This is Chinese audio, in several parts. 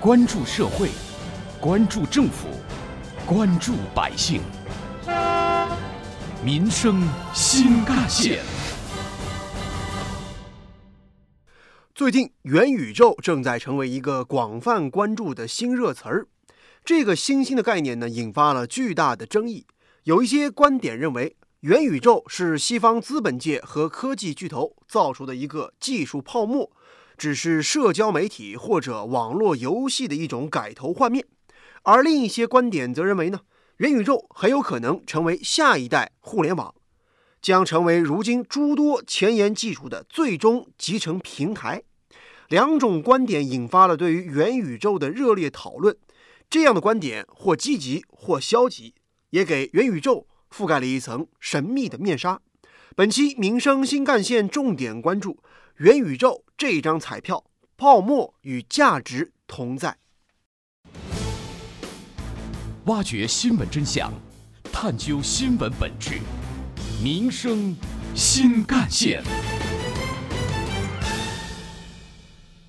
关注社会，关注政府，关注百姓，民生新干线。最近，元宇宙正在成为一个广泛关注的新热词儿。这个新兴的概念呢，引发了巨大的争议。有一些观点认为，元宇宙是西方资本界和科技巨头造出的一个技术泡沫，只是社交媒体或者网络游戏的一种改头换面。而另一些观点则认为呢，元宇宙很有可能成为下一代互联网，将成为如今诸多前沿技术的最终集成平台。两种观点引发了对于元宇宙的热烈讨论。这样的观点或积极或消极，也给元宇宙。覆盖了一层神秘的面纱。本期民生新干线重点关注元宇宙这张彩票，泡沫与价值同在。挖掘新闻真相，探究新闻本质。民生新干线。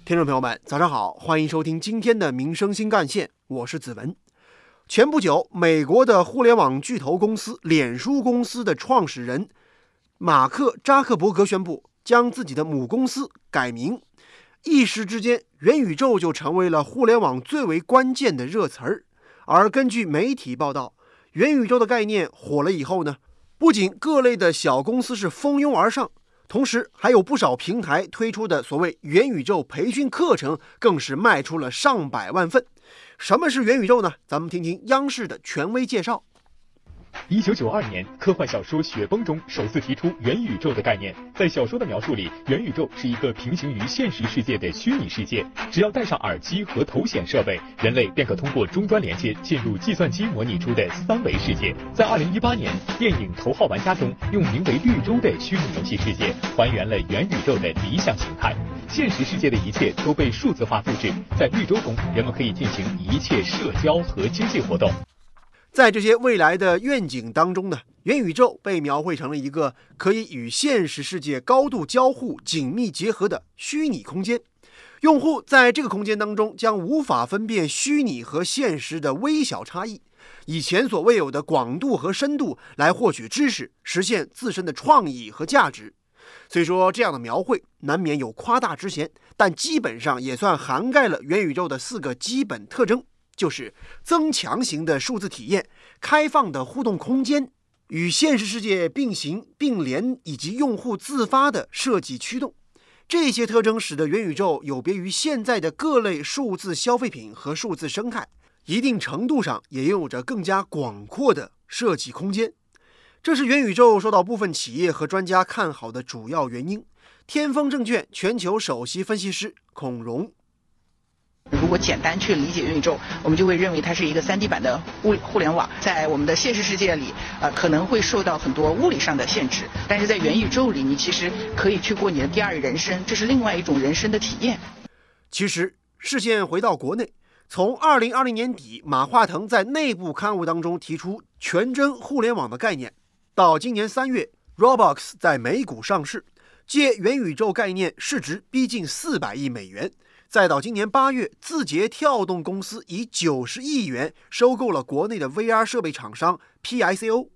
听众朋友们，早上好，欢迎收听今天的民生新干线，我是子文。前不久，美国的互联网巨头公司脸书公司的创始人马克扎克伯格宣布将自己的母公司改名，一时之间，元宇宙就成为了互联网最为关键的热词儿。而根据媒体报道，元宇宙的概念火了以后呢，不仅各类的小公司是蜂拥而上，同时还有不少平台推出的所谓元宇宙培训课程，更是卖出了上百万份。什么是元宇宙呢？咱们听听央视的权威介绍。一九九二年，科幻小说《雪崩》中首次提出元宇宙的概念。在小说的描述里，元宇宙是一个平行于现实世界的虚拟世界。只要戴上耳机和头显设备，人类便可通过终端连接进入计算机模拟出的三维世界。在二零一八年电影《头号玩家》中，用名为“绿洲”的虚拟游戏世界还原了元宇宙的理想形态。现实世界的一切都被数字化复制，在绿洲中，人们可以进行一切社交和经济活动。在这些未来的愿景当中呢，元宇宙被描绘成了一个可以与现实世界高度交互、紧密结合的虚拟空间。用户在这个空间当中将无法分辨虚拟和现实的微小差异，以前所未有的广度和深度来获取知识，实现自身的创意和价值。虽说这样的描绘难免有夸大之嫌，但基本上也算涵盖了元宇宙的四个基本特征，就是增强型的数字体验、开放的互动空间、与现实世界并行并联以及用户自发的设计驱动。这些特征使得元宇宙有别于现在的各类数字消费品和数字生态，一定程度上也拥有着更加广阔的设计空间。这是元宇宙受到部分企业和专家看好的主要原因。天风证券全球首席分析师孔融：如果简单去理解元宇宙，我们就会认为它是一个 3D 版的物互联网。在我们的现实世界里，呃，可能会受到很多物理上的限制，但是在元宇宙里，你其实可以去过你的第二人生，这是另外一种人生的体验。其实，视线回到国内，从2020年底，马化腾在内部刊物当中提出“全真互联网”的概念。到今年三月，Roblox 在美股上市，借元宇宙概念，市值逼近四百亿美元。再到今年八月，字节跳动公司以九十亿元收购了国内的 VR 设备厂商 PICO。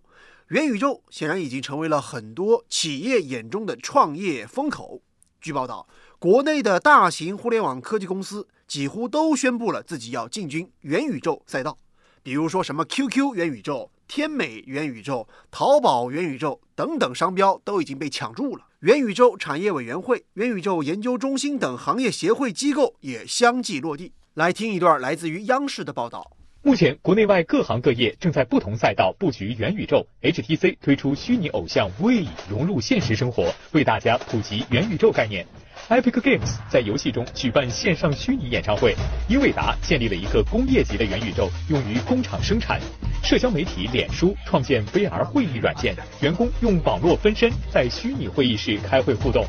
元宇宙显然已经成为了很多企业眼中的创业风口。据报道，国内的大型互联网科技公司几乎都宣布了自己要进军元宇宙赛道，比如说什么 QQ 元宇宙。天美元宇宙、淘宝元宇宙等等商标都已经被抢注了。元宇宙产业委员会、元宇宙研究中心等行业协会机构也相继落地。来听一段来自于央视的报道。目前，国内外各行各业正在不同赛道布局元宇宙。HTC 推出虚拟偶像 V 融入现实生活，为大家普及元宇宙概念。Epic Games 在游戏中举办线上虚拟演唱会。英伟达建立了一个工业级的元宇宙，用于工厂生产。社交媒体脸书创建 VR 会议软件，员工用网络分身在虚拟会议室开会互动。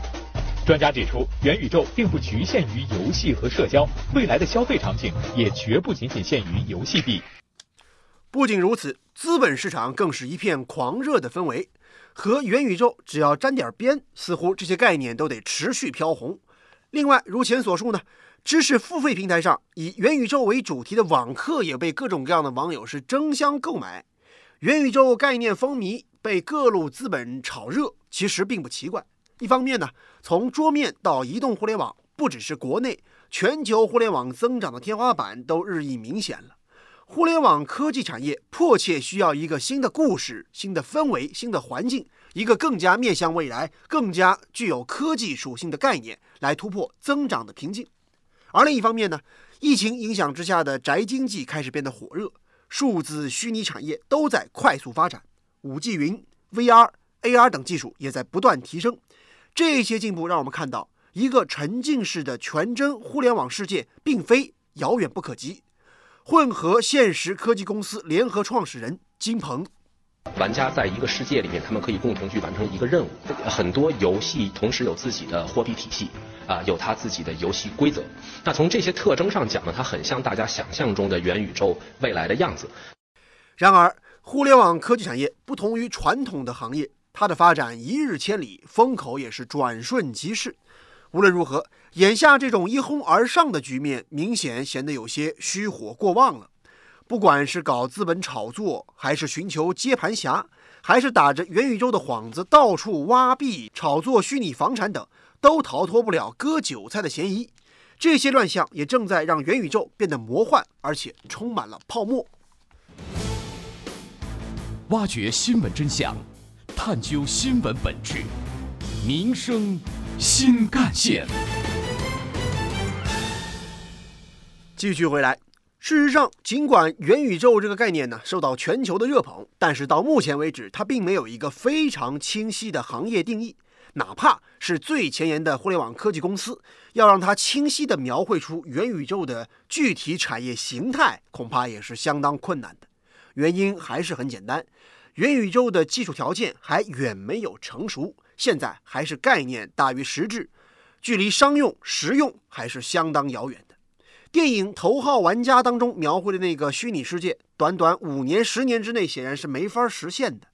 专家指出，元宇宙并不局限于游戏和社交，未来的消费场景也绝不仅仅限于游戏币。不仅如此，资本市场更是一片狂热的氛围。和元宇宙只要沾点边，似乎这些概念都得持续飘红。另外，如前所述呢，知识付费平台上以元宇宙为主题的网课也被各种各样的网友是争相购买。元宇宙概念风靡，被各路资本炒热，其实并不奇怪。一方面呢，从桌面到移动互联网，不只是国内，全球互联网增长的天花板都日益明显了。互联网科技产业迫切需要一个新的故事、新的氛围、新的环境，一个更加面向未来、更加具有科技属性的概念，来突破增长的瓶颈。而另一方面呢，疫情影响之下的宅经济开始变得火热，数字虚拟产业都在快速发展，5G 云、VR、AR 等技术也在不断提升。这些进步让我们看到，一个沉浸式的全真互联网世界并非遥远不可及。混合现实科技公司联合创始人金鹏，玩家在一个世界里面，他们可以共同去完成一个任务。很多游戏同时有自己的货币体系，啊，有它自己的游戏规则。那从这些特征上讲呢，它很像大家想象中的元宇宙未来的样子。然而，互联网科技产业不同于传统的行业，它的发展一日千里，风口也是转瞬即逝。无论如何，眼下这种一哄而上的局面，明显显得有些虚火过旺了。不管是搞资本炒作，还是寻求接盘侠，还是打着元宇宙的幌子到处挖币、炒作虚拟房产等，都逃脱不了割韭菜的嫌疑。这些乱象也正在让元宇宙变得魔幻，而且充满了泡沫。挖掘新闻真相，探究新闻本质，民生。新干线。继续回来，事实上，尽管元宇宙这个概念呢受到全球的热捧，但是到目前为止，它并没有一个非常清晰的行业定义。哪怕是最前沿的互联网科技公司，要让它清晰地描绘出元宇宙的具体产业形态，恐怕也是相当困难的。原因还是很简单，元宇宙的技术条件还远没有成熟。现在还是概念大于实质，距离商用实用还是相当遥远的。电影《头号玩家》当中描绘的那个虚拟世界，短短五年、十年之内显然是没法实现的。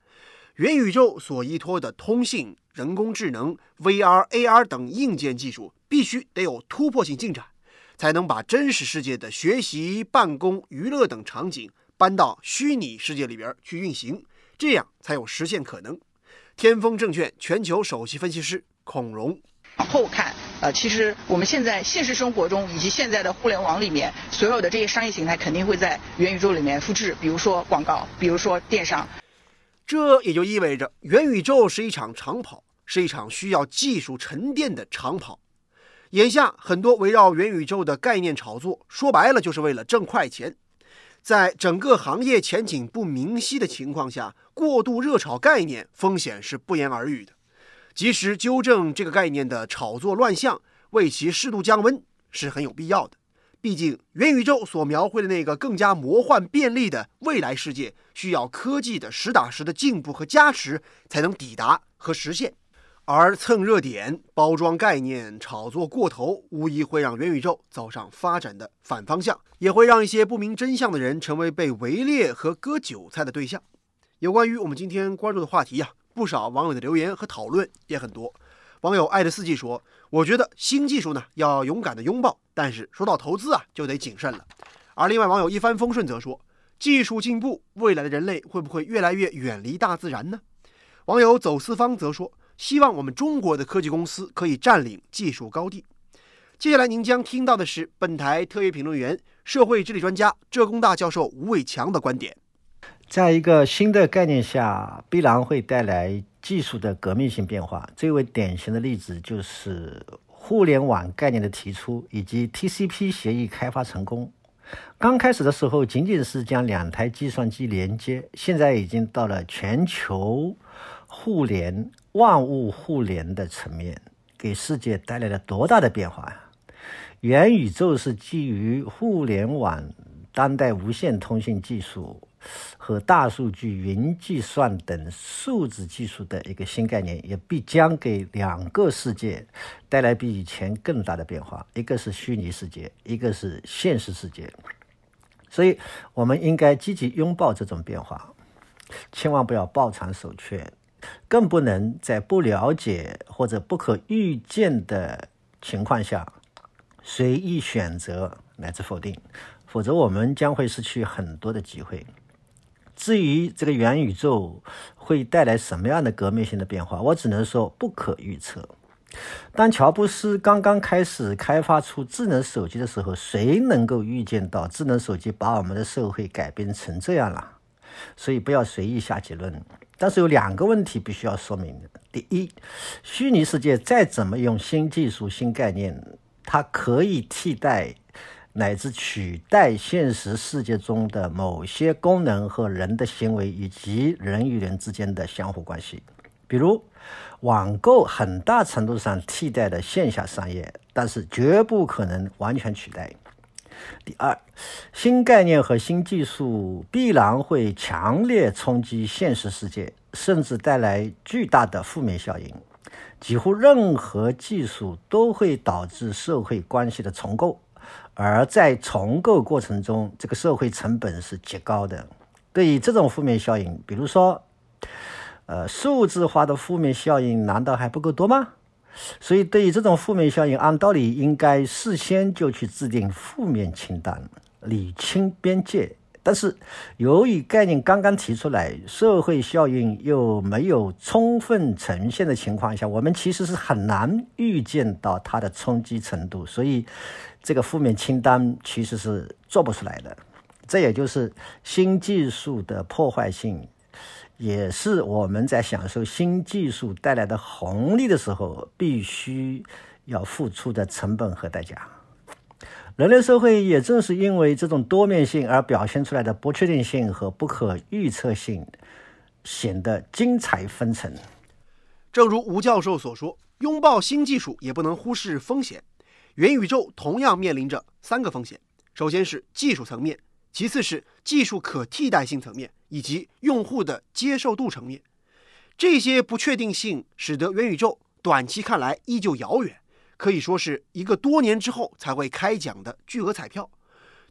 元宇宙所依托的通信、人工智能、VR、AR 等硬件技术，必须得有突破性进展，才能把真实世界的学习、办公、娱乐等场景搬到虚拟世界里边去运行，这样才有实现可能。天风证券全球首席分析师孔融，往后看，呃，其实我们现在现实生活中以及现在的互联网里面，所有的这些商业形态肯定会在元宇宙里面复制，比如说广告，比如说电商。这也就意味着，元宇宙是一场长跑，是一场需要技术沉淀的长跑。眼下很多围绕元宇宙的概念炒作，说白了就是为了挣快钱。在整个行业前景不明晰的情况下，过度热炒概念，风险是不言而喻的。及时纠正这个概念的炒作乱象，为其适度降温是很有必要的。毕竟，元宇宙所描绘的那个更加魔幻便利的未来世界，需要科技的实打实的进步和加持，才能抵达和实现。而蹭热点、包装概念、炒作过头，无疑会让元宇宙走上发展的反方向，也会让一些不明真相的人成为被围猎和割韭菜的对象。有关于我们今天关注的话题呀，不少网友的留言和讨论也很多。网友爱的四季说：“我觉得新技术呢要勇敢的拥抱，但是说到投资啊就得谨慎了。”而另外网友一帆风顺则说：“技术进步，未来的人类会不会越来越远离大自然呢？”网友走四方则说。希望我们中国的科技公司可以占领技术高地。接下来您将听到的是本台特约评论员、社会治理专家、浙工大教授吴伟强的观点。在一个新的概念下，必然会带来技术的革命性变化。最为典型的例子就是互联网概念的提出以及 TCP 协议开发成功。刚开始的时候，仅仅是将两台计算机连接，现在已经到了全球互联。万物互联的层面给世界带来了多大的变化呀？元宇宙是基于互联网、当代无线通信技术和大数据、云计算等数字技术的一个新概念，也必将给两个世界带来比以前更大的变化。一个是虚拟世界，一个是现实世界。所以，我们应该积极拥抱这种变化，千万不要抱残守缺。更不能在不了解或者不可预见的情况下随意选择乃至否定，否则我们将会失去很多的机会。至于这个元宇宙会带来什么样的革命性的变化，我只能说不可预测。当乔布斯刚刚开始开发出智能手机的时候，谁能够预见到智能手机把我们的社会改变成这样了？所以不要随意下结论。但是有两个问题必须要说明：第一，虚拟世界再怎么用新技术、新概念，它可以替代乃至取代现实世界中的某些功能和人的行为以及人与人之间的相互关系，比如。网购很大程度上替代了线下商业，但是绝不可能完全取代。第二，新概念和新技术必然会强烈冲击现实世界，甚至带来巨大的负面效应。几乎任何技术都会导致社会关系的重构，而在重构过程中，这个社会成本是极高的。对于这种负面效应，比如说。呃，数字化的负面效应难道还不够多吗？所以，对于这种负面效应，按道理应该事先就去制定负面清单，理清边界。但是，由于概念刚刚提出来，社会效应又没有充分呈现的情况下，我们其实是很难预见到它的冲击程度，所以这个负面清单其实是做不出来的。这也就是新技术的破坏性。也是我们在享受新技术带来的红利的时候，必须要付出的成本和代价。人类社会也正是因为这种多面性而表现出来的不确定性和不可预测性，显得精彩纷呈。正如吴教授所说，拥抱新技术也不能忽视风险。元宇宙同样面临着三个风险：首先是技术层面，其次是技术可替代性层面。以及用户的接受度层面，这些不确定性使得元宇宙短期看来依旧遥远，可以说是一个多年之后才会开奖的巨额彩票。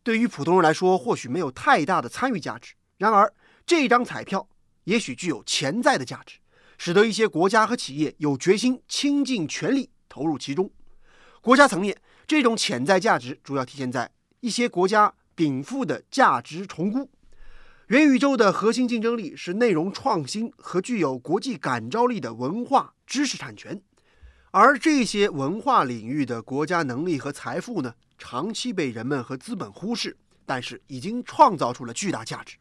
对于普通人来说，或许没有太大的参与价值；然而，这张彩票也许具有潜在的价值，使得一些国家和企业有决心倾尽全力投入其中。国家层面，这种潜在价值主要体现在一些国家禀赋的价值重估。元宇宙的核心竞争力是内容创新和具有国际感召力的文化知识产权，而这些文化领域的国家能力和财富呢，长期被人们和资本忽视，但是已经创造出了巨大价值。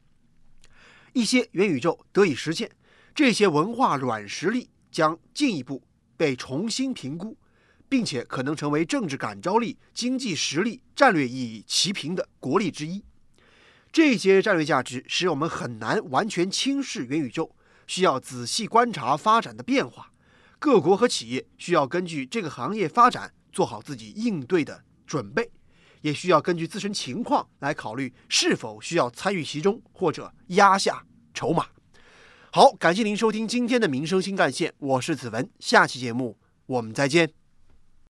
一些元宇宙得以实现，这些文化软实力将进一步被重新评估，并且可能成为政治感召力、经济实力、战略意义齐平的国力之一。这些战略价值使我们很难完全轻视元宇宙，需要仔细观察发展的变化。各国和企业需要根据这个行业发展做好自己应对的准备，也需要根据自身情况来考虑是否需要参与其中或者压下筹码。好，感谢您收听今天的民生新干线，我是子文，下期节目我们再见。